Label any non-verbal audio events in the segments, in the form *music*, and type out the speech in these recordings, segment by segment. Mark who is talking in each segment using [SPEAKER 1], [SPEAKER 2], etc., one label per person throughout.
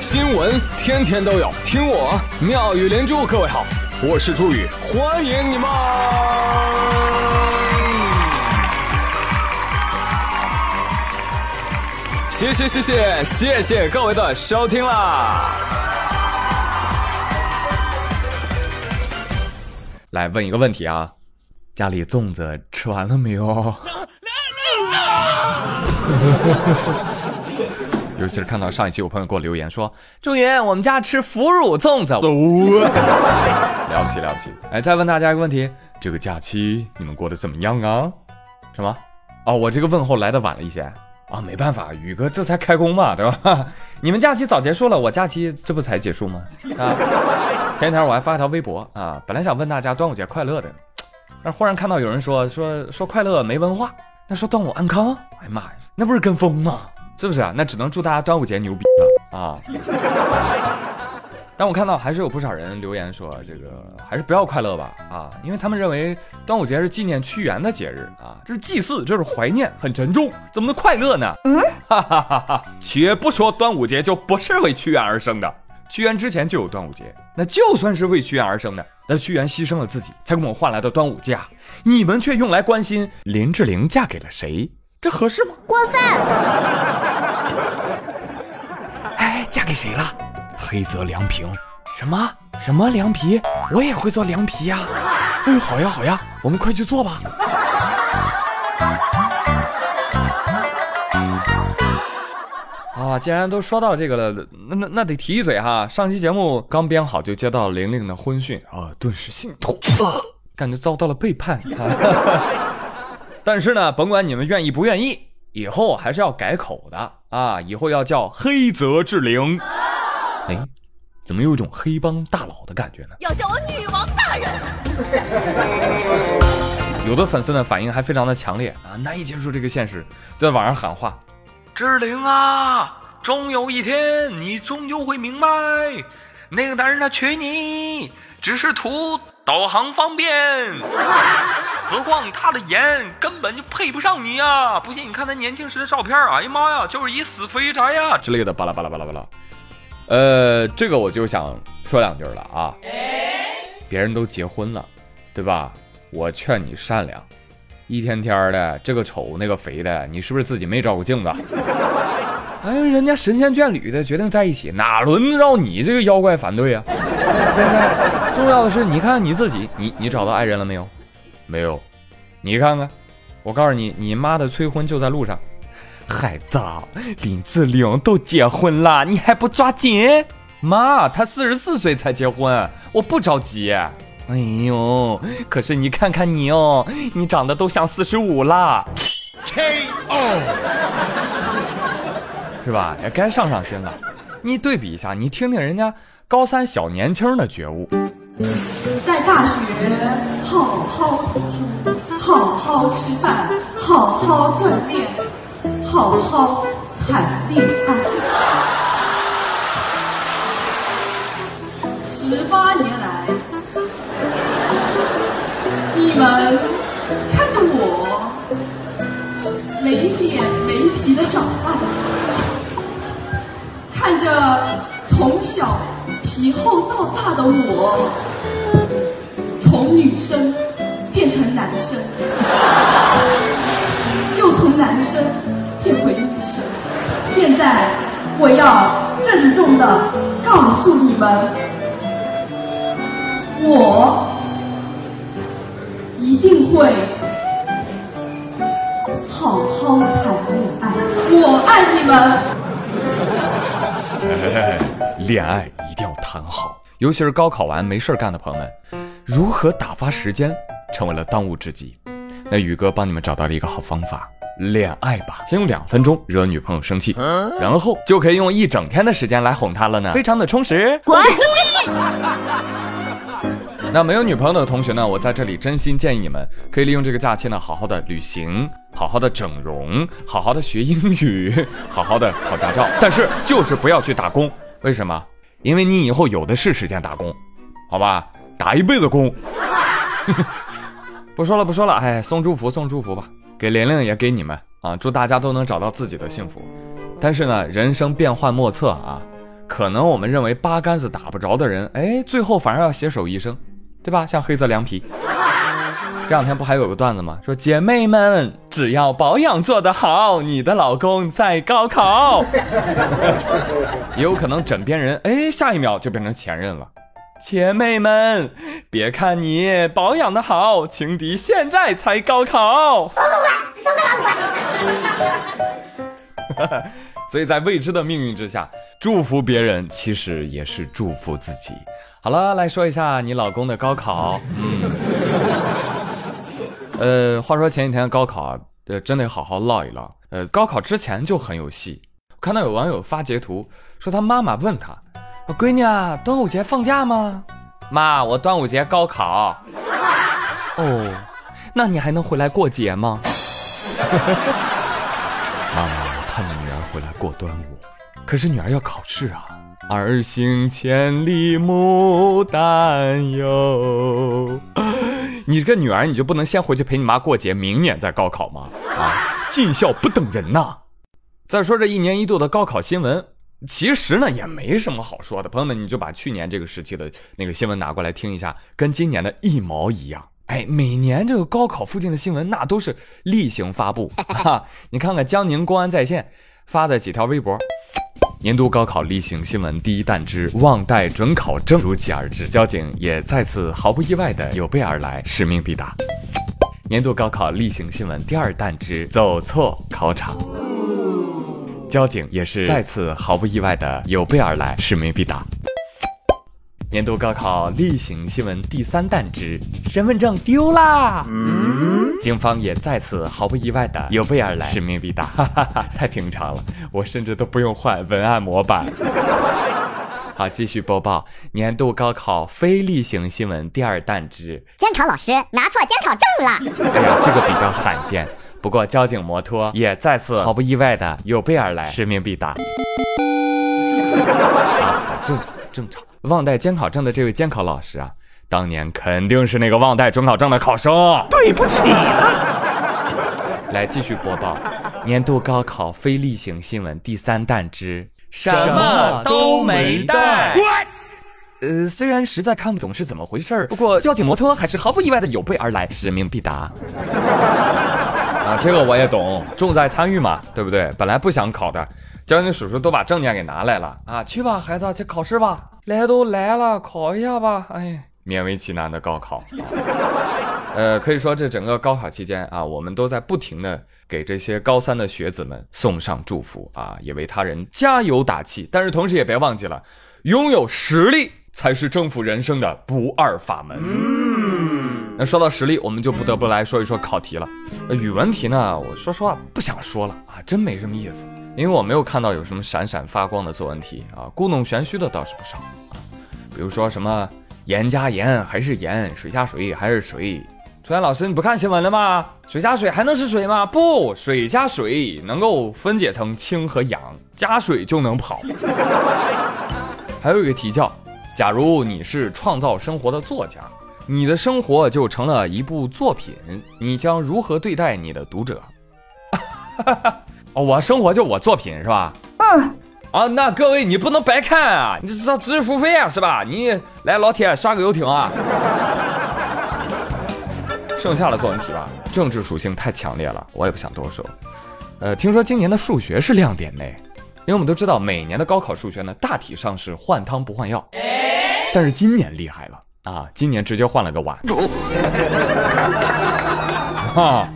[SPEAKER 1] 新闻天天都有，听我妙语连珠。各位好，我是朱宇，欢迎你们！谢谢谢谢谢谢各位的收听啦！来问一个问题啊，家里粽子吃完了没有？*laughs* 尤其是看到上一期有朋友给我留言说：“朱云，我们家吃腐乳粽子。” *laughs* 了不起了不起！哎，再问大家一个问题：这个假期你们过得怎么样啊？什么？哦，我这个问候来的晚了一些啊，没办法，宇哥这才开工嘛，对吧？*laughs* 你们假期早结束了，我假期这不才结束吗？啊！前几天我还发一条微博啊，本来想问大家端午节快乐的，但忽然看到有人说说说快乐没文化，那说端午安康，哎呀妈呀，那不是跟风吗？是不是啊？那只能祝大家端午节牛逼了啊！但我看到还是有不少人留言说，这个还是不要快乐吧啊，因为他们认为端午节是纪念屈原的节日啊，这是祭祀，这是怀念，很沉重，怎么能快乐呢？嗯，哈哈哈哈！且不说端午节就不是为屈原而生的，屈原之前就有端午节，那就算是为屈原而生的，那屈原牺牲了自己才给我们换来的端午节，你们却用来关心林志玲嫁给了谁？这合适吗？过分！*laughs* 哎，嫁给谁了？黑泽凉平。什么什么凉皮？我也会做凉皮呀！哎，好呀好呀，我们快去做吧。啊，既然都说到这个了，那那那得提一嘴哈。上期节目刚编好，就接到玲玲的婚讯啊，顿时心痛，感觉遭到了背叛。*laughs* 但是呢，甭管你们愿意不愿意，以后还是要改口的啊！以后要叫黑泽志玲。哎，怎么有一种黑帮大佬的感觉呢？要叫我女王大人。*laughs* 有的粉丝呢反应还非常的强烈啊，难以接受这个现实，在网上喊话：“志玲啊，终有一天你终究会明白，那个男人他娶你只是图导航方便。”何况他的颜根本就配不上你呀！不信你看他年轻时的照片，哎呀妈呀，就是一死肥宅呀之类的，巴拉巴拉巴拉巴拉。呃，这个我就想说两句了啊。别人都结婚了，对吧？我劝你善良。一天天的，这个丑那个肥的，你是不是自己没照过镜子？*laughs* 哎，人家神仙眷侣的决定在一起，哪轮得着你这个妖怪反对呀？*laughs* 重要的是，你看你自己，你你找到爱人了没有？没有，你看看，我告诉你，你妈的催婚就在路上。孩子，林志玲都结婚了，你还不抓紧？妈，她四十四岁才结婚，我不着急。哎呦，可是你看看你哦，你长得都像四十五了。K.O. 是吧？也该上上心了。你对比一下，你听听人家高三小年轻的觉悟。
[SPEAKER 2] 在大学好好读书，好好吃饭，好好锻炼，好好谈恋爱。十八年来，你们看着我没脸没皮的长大，看着从小。皮厚到大的我，生变成男生，又从男生变回女生。现在我要郑重的告诉你们，我一定会好好谈恋爱。我爱你
[SPEAKER 1] 们。恋爱。一定要谈好，尤其是高考完没事干的朋友们，如何打发时间成为了当务之急。那宇哥帮你们找到了一个好方法，恋爱吧。先用两分钟惹女朋友生气，然后就可以用一整天的时间来哄她了呢，非常的充实。滚！*laughs* 那没有女朋友的同学呢，我在这里真心建议你们，可以利用这个假期呢，好好的旅行，好好的整容，好好的学英语，*laughs* 好好的考驾照，但是就是不要去打工。为什么？因为你以后有的是时间打工，好吧，打一辈子工。*laughs* 不说了，不说了，哎，送祝福，送祝福吧，给玲玲也给你们啊，祝大家都能找到自己的幸福。但是呢，人生变幻莫测啊，可能我们认为八竿子打不着的人，哎，最后反而要携手一生，对吧？像黑色凉皮。这两天不还有个段子吗？说姐妹们，只要保养做得好，你的老公在高考。*laughs* 也有可能枕边人，哎，下一秒就变成前任了。姐妹们，别看你保养的好，情敌现在才高考。*laughs* 所以在未知的命运之下，祝福别人其实也是祝福自己。好了，来说一下你老公的高考。嗯。呃，话说前几天高考啊，呃，真得好好唠一唠。呃，高考之前就很有戏。看到有网友发截图，说他妈妈问他：“闺女啊，端午节放假吗？”妈，我端午节高考。哦，那你还能回来过节吗？*laughs* 妈妈盼着女儿回来过端午，可是女儿要考试啊。儿行千里母担忧。*laughs* 你这个女儿，你就不能先回去陪你妈过节，明年再高考吗？啊，尽孝不等人呐！再说这一年一度的高考新闻，其实呢也没什么好说的。朋友们，你就把去年这个时期的那个新闻拿过来听一下，跟今年的一毛一样。哎，每年这个高考附近的新闻，那都是例行发布。*laughs* 哈，你看看江宁公安在线发的几条微博。年度高考例行新闻第一弹之忘带准考证如期而至，交警也再次毫不意外的有备而来，使命必达。年度高考例行新闻第二弹之走错考场，交警也是再次毫不意外的有备而来，使命必达。年度高考例行新闻第三弹之身份证丢啦！警方也再次毫不意外的有备而来，使命必达，哈哈哈，太平常了，我甚至都不用换文案模板。*laughs* 好，继续播报年度高考非例行新闻第二弹之
[SPEAKER 3] 监考老师拿错监考证了。
[SPEAKER 1] 哎呀，这个比较罕见，不过交警摩托也再次毫不意外的有备而来，使命必达。啊，正常，正常。忘带监考证的这位监考老师啊，当年肯定是那个忘带准考证的考生。
[SPEAKER 4] 对不起了。
[SPEAKER 1] 来继续播报年度高考非例行新闻第三弹之
[SPEAKER 5] 什么都没带。
[SPEAKER 1] 呃，虽然实在看不懂是怎么回事不过交警摩托还是毫不意外的有备而来，使命必达。啊，这个我也懂，重在参与嘛，对不对？本来不想考的，交警叔叔都把证件给拿来了啊，去吧，孩子，去考试吧。来都来了，考一下吧。哎，勉为其难的高考。*laughs* 呃，可以说这整个高考期间啊，我们都在不停的给这些高三的学子们送上祝福啊，也为他人加油打气。但是同时也别忘记了，拥有实力才是征服人生的不二法门。那说到实力，我们就不得不来说一说考题了。语文题呢，我说实话不想说了啊，真没什么意思。因为我没有看到有什么闪闪发光的作文题啊，故弄玄虚的倒是不少啊，比如说什么盐加盐还是盐，水加水还是水。楚岩老师，你不看新闻了吗？水加水还能是水吗？不，水加水能够分解成氢和氧，加水就能跑。*laughs* 还有一个题叫：假如你是创造生活的作家，你的生活就成了一部作品，你将如何对待你的读者？*laughs* 我生活就我作品是吧？嗯。啊，那各位你不能白看啊，你知道知识付费啊是吧？你来老铁刷个游艇啊。剩下的作文题吧，政治属性太强烈了，我也不想多说。呃，听说今年的数学是亮点呢，因为我们都知道每年的高考数学呢大体上是换汤不换药，但是今年厉害了啊，今年直接换了个碗。*laughs* 啊，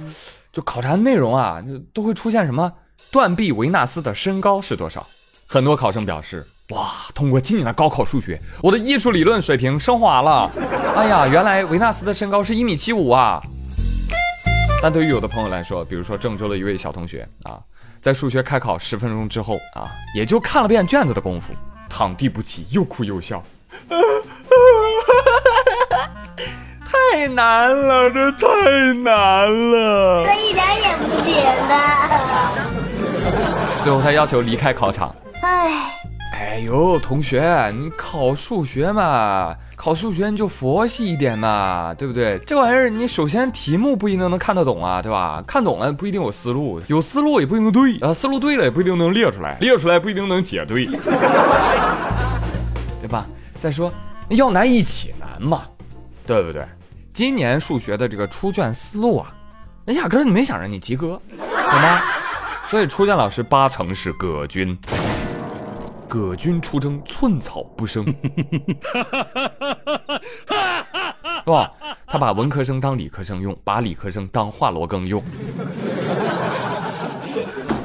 [SPEAKER 1] 就考察内容啊，都会出现什么？断臂维纳斯的身高是多少？很多考生表示，哇，通过今年的高考数学，我的艺术理论水平升华了。哎呀，原来维纳斯的身高是一米七五啊！但对于有的朋友来说，比如说郑州的一位小同学啊，在数学开考十分钟之后啊，也就看了遍卷子的功夫，躺地不起，又哭又笑。*laughs* 太难了，这太难了，
[SPEAKER 3] 这一点也不简单。
[SPEAKER 1] 最后他要求离开考场。
[SPEAKER 3] 哎，
[SPEAKER 1] 哎哎呦，同学，你考数学嘛，考数学你就佛系一点嘛，对不对？这玩意儿你首先题目不一定能看得懂啊，对吧？看懂了不一定有思路，有思路也不一定对啊，思路对了也不一定能列出来，列出来不一定能解对，对吧？再说要难一起难嘛，对不对？今年数学的这个出卷思路啊，那压根儿没想让你及格，*laughs* 懂吗？所以出卷老师八成是葛军。葛军出征，寸草不生，*laughs* 是吧？他把文科生当理科生用，把理科生当华罗庚用。*laughs*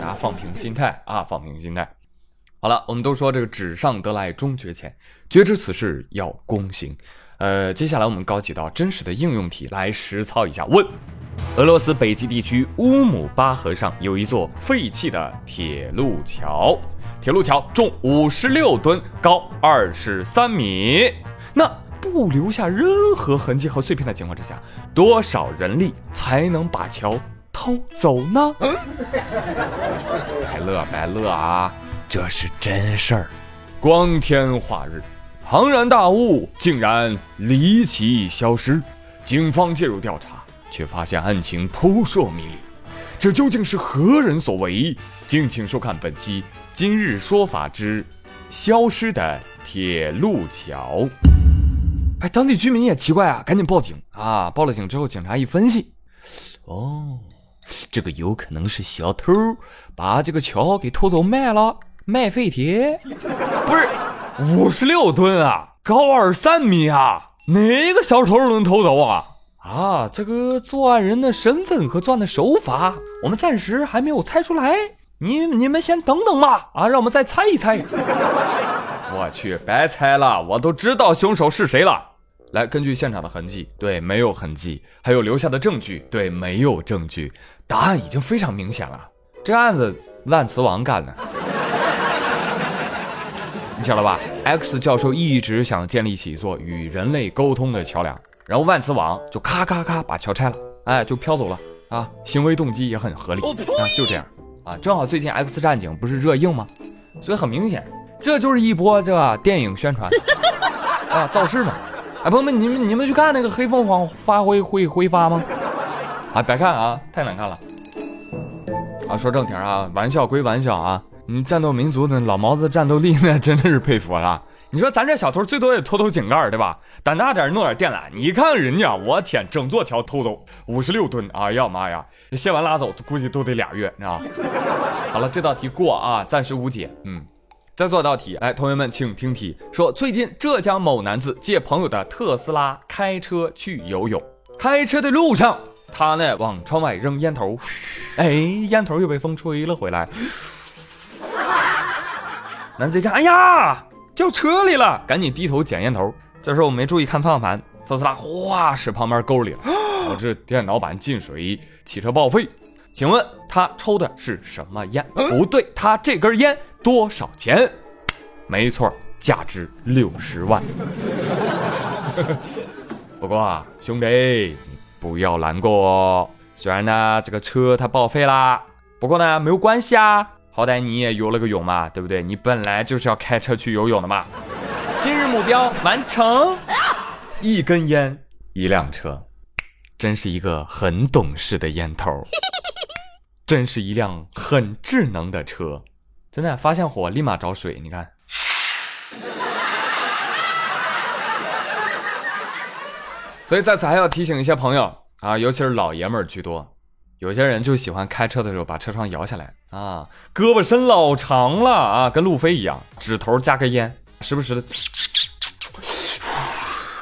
[SPEAKER 1] 大家放平心态啊，放平心态。好了，我们都说这个纸上得来终觉浅，绝知此事要躬行。呃，接下来我们搞几道真实的应用题来实操一下。问：俄罗斯北极地区乌姆巴河上有一座废弃的铁路桥。铁路桥重五十六吨，高二十三米。那不留下任何痕迹和碎片的情况之下，多少人力才能把桥偷走呢？嗯、*laughs* 白乐白乐啊，这是真事儿。光天化日，庞然大物竟然离奇消失，警方介入调查，却发现案情扑朔迷离。这究竟是何人所为？敬请收看本期。今日说法之消失的铁路桥。哎，当地居民也奇怪啊，赶紧报警啊！报了警之后，警察一分析，哦，这个有可能是小偷把这个桥给偷走卖了，卖废铁。不是，五十六吨啊，高二三米啊，哪个小偷能偷走啊？啊，这个作案人的身份和作案的手法，我们暂时还没有猜出来。你你们先等等吧，啊，让我们再猜一猜。*laughs* 我去，白猜了，我都知道凶手是谁了。来，根据现场的痕迹，对，没有痕迹；还有留下的证据，对，没有证据。答案已经非常明显了，这案子万磁王干的。你晓得吧？X 教授一直想建立起一座与人类沟通的桥梁，然后万磁王就咔咔咔把桥拆了，哎，就飘走了啊。行为动机也很合理啊，就这样。啊，正好最近《X 战警》不是热映吗？所以很明显，这就是一波这个电影宣传啊，造势嘛！哎，朋友们，你们你们去看那个黑凤凰发挥会挥发吗？啊，别看啊，太难看了！啊，说正题啊，玩笑归玩笑啊，你战斗民族的老毛子战斗力那真的是佩服了。你说咱这小偷最多也偷偷井盖，对吧？胆大点弄点电缆。你看人家，我天，整座桥偷走 *laughs* 五十六吨，哎呀妈呀！卸完拉走估计都得俩月，你知道好了，这道题过啊，暂时无解。嗯，再做道题，来，同学们请听题。说最近浙江某男子借朋友的特斯拉开车去游泳，开车的路上，他呢往窗外扔烟头，哎，烟头又被风吹了回来。男子一看，哎呀！掉车里了，赶紧低头捡烟头。这时候我没注意看方向盘，特斯拉哗驶旁边沟里了，导致电脑板进水，汽车报废。请问他抽的是什么烟？不对，他这根烟多少钱？没错，价值六十万。*laughs* 不过啊，兄弟，不要难过。虽然呢，这个车它报废啦，不过呢，没有关系啊。好歹你也游了个泳嘛，对不对？你本来就是要开车去游泳的嘛。今日目标完成，一根烟，一辆车，真是一个很懂事的烟头，真是一辆很智能的车，真的发现火立马找水，你看。所以在此还要提醒一些朋友啊，尤其是老爷们儿居多。有些人就喜欢开车的时候把车窗摇下来啊，胳膊伸老长了啊，跟路飞一样，指头夹根烟，时不时的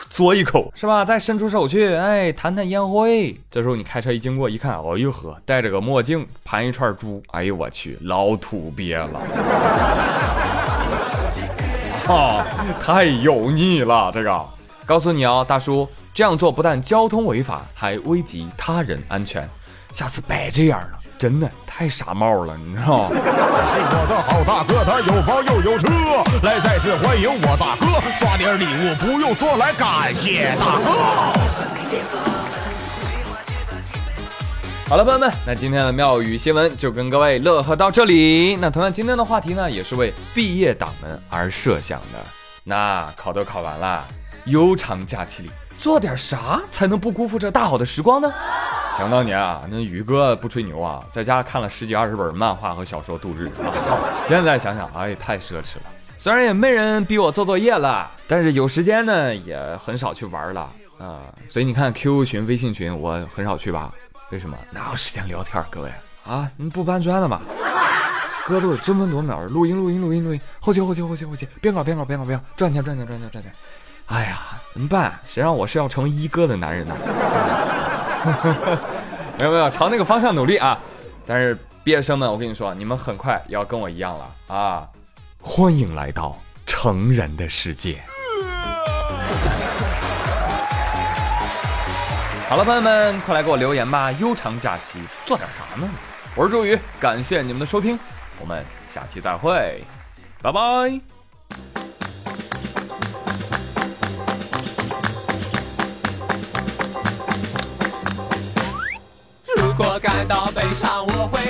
[SPEAKER 1] 嘬一口，是吧？再伸出手去，哎，弹弹烟灰。这时候你开车一经过一看，哦呦呵，戴着个墨镜，盘一串珠，哎呦我去，老土鳖了，啊，太油腻了这个。告诉你哦，大叔，这样做不但交通违法，还危及他人安全。下次别这样了，真的太傻帽了，你知道吗？我的好大哥，他有房又有车，来再次欢迎我大哥，刷点礼物不用说，来感谢大哥。好了，朋友们，那今天的妙语新闻就跟各位乐呵到这里。那同样，今天的话题呢，也是为毕业党们而设想的。那考都考完了，悠长假期里做点啥才能不辜负这大好的时光呢？想当年啊，那宇哥不吹牛啊，在家看了十几二十本漫画和小说度日啊。现在想想，哎，太奢侈了。虽然也没人逼我做作业了，但是有时间呢，也很少去玩了啊。所以你看，QQ 群、微信群，我很少去吧。为什么？哪有时间聊天？各位啊，你不搬砖了吗？哥都是争分夺秒的录音，录音，录音，录音，后期，后期，后期，后期，编稿，编稿，编稿，编稿，赚钱，赚钱，赚钱，赚钱。哎呀，怎么办？谁让我是要成为一哥的男人呢？*laughs* 没有没有，朝那个方向努力啊！但是毕业生们，我跟你说，你们很快要跟我一样了啊！欢迎来到成人的世界。好了，朋友们，快来给我留言吧！悠长假期做点啥呢？我是周宇，感谢你们的收听，我们下期再会，拜拜。
[SPEAKER 5] 感到悲伤，我会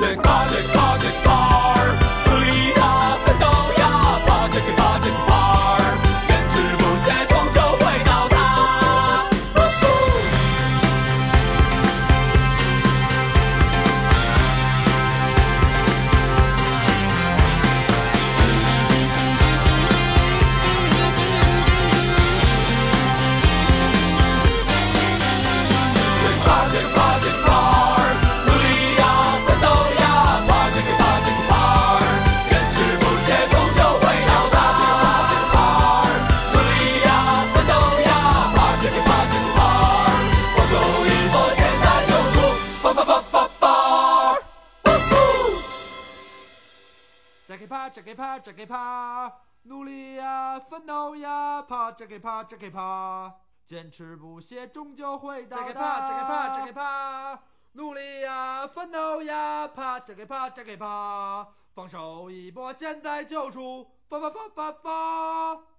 [SPEAKER 5] 浪。这 project project
[SPEAKER 6] 这，给怕，努力呀，奋斗呀，怕这给怕，这给怕，坚持不懈，终究会到达。再给趴，再给趴，再给怕，努力呀，奋斗呀，趴，再给趴，再给怕，放手一搏，现在就出发发发发发。